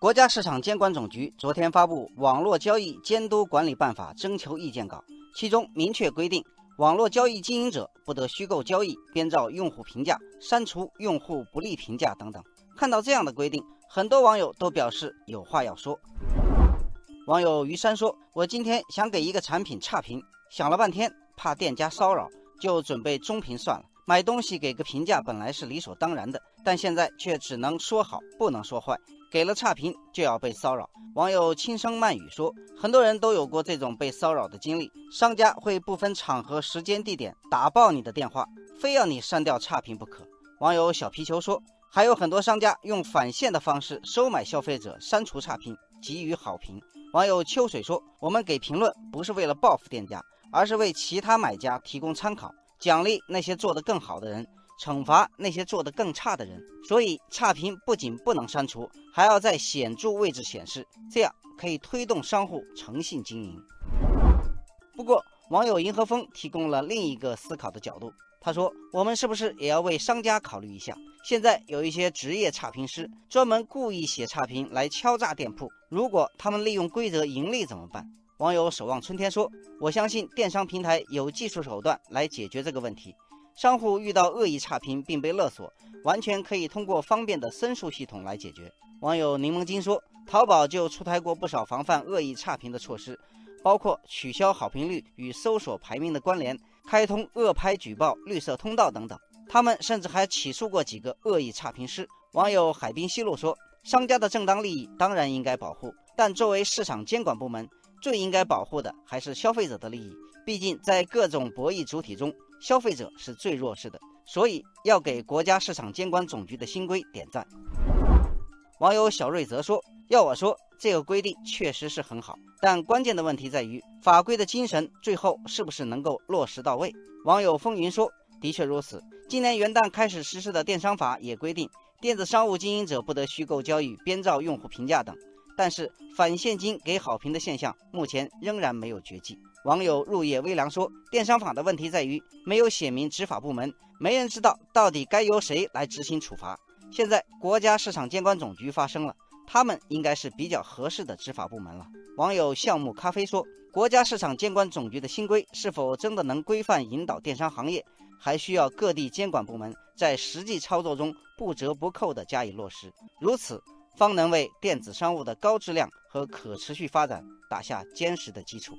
国家市场监管总局昨天发布《网络交易监督管理办法》征求意见稿，其中明确规定，网络交易经营者不得虚构交易、编造用户评价、删除用户不利评价等等。看到这样的规定，很多网友都表示有话要说。网友于山说：“我今天想给一个产品差评，想了半天，怕店家骚扰，就准备中评算了。买东西给个评价本来是理所当然的，但现在却只能说好，不能说坏。”给了差评就要被骚扰，网友轻声慢语说，很多人都有过这种被骚扰的经历，商家会不分场合、时间、地点打爆你的电话，非要你删掉差评不可。网友小皮球说，还有很多商家用返现的方式收买消费者，删除差评，给予好评。网友秋水说，我们给评论不是为了报复店家，而是为其他买家提供参考，奖励那些做得更好的人。惩罚那些做得更差的人，所以差评不仅不能删除，还要在显著位置显示，这样可以推动商户诚信经营。不过，网友银河风提供了另一个思考的角度，他说：“我们是不是也要为商家考虑一下？现在有一些职业差评师，专门故意写差评来敲诈店铺，如果他们利用规则盈利怎么办？”网友守望春天说：“我相信电商平台有技术手段来解决这个问题。”商户遇到恶意差评并被勒索，完全可以通过方便的申诉系统来解决。网友柠檬精说，淘宝就出台过不少防范恶意差评的措施，包括取消好评率与搜索排名的关联，开通恶拍举报绿色通道等等。他们甚至还起诉过几个恶意差评师。网友海滨西路说，商家的正当利益当然应该保护，但作为市场监管部门，最应该保护的还是消费者的利益。毕竟在各种博弈主体中，消费者是最弱势的，所以要给国家市场监管总局的新规点赞。网友小瑞则说：“要我说，这个规定确实是很好，但关键的问题在于法规的精神最后是不是能够落实到位。”网友风云说：“的确如此，今年元旦开始实施的电商法也规定，电子商务经营者不得虚构交易、编造用户评价等。”但是返现金给好评的现象目前仍然没有绝迹。网友入夜微凉说：“电商法的问题在于没有写明执法部门，没人知道到底该由谁来执行处罚。现在国家市场监管总局发声了，他们应该是比较合适的执法部门了。”网友橡木咖啡说：“国家市场监管总局的新规是否真的能规范引导电商行业，还需要各地监管部门在实际操作中不折不扣地加以落实。如此。”方能为电子商务的高质量和可持续发展打下坚实的基础。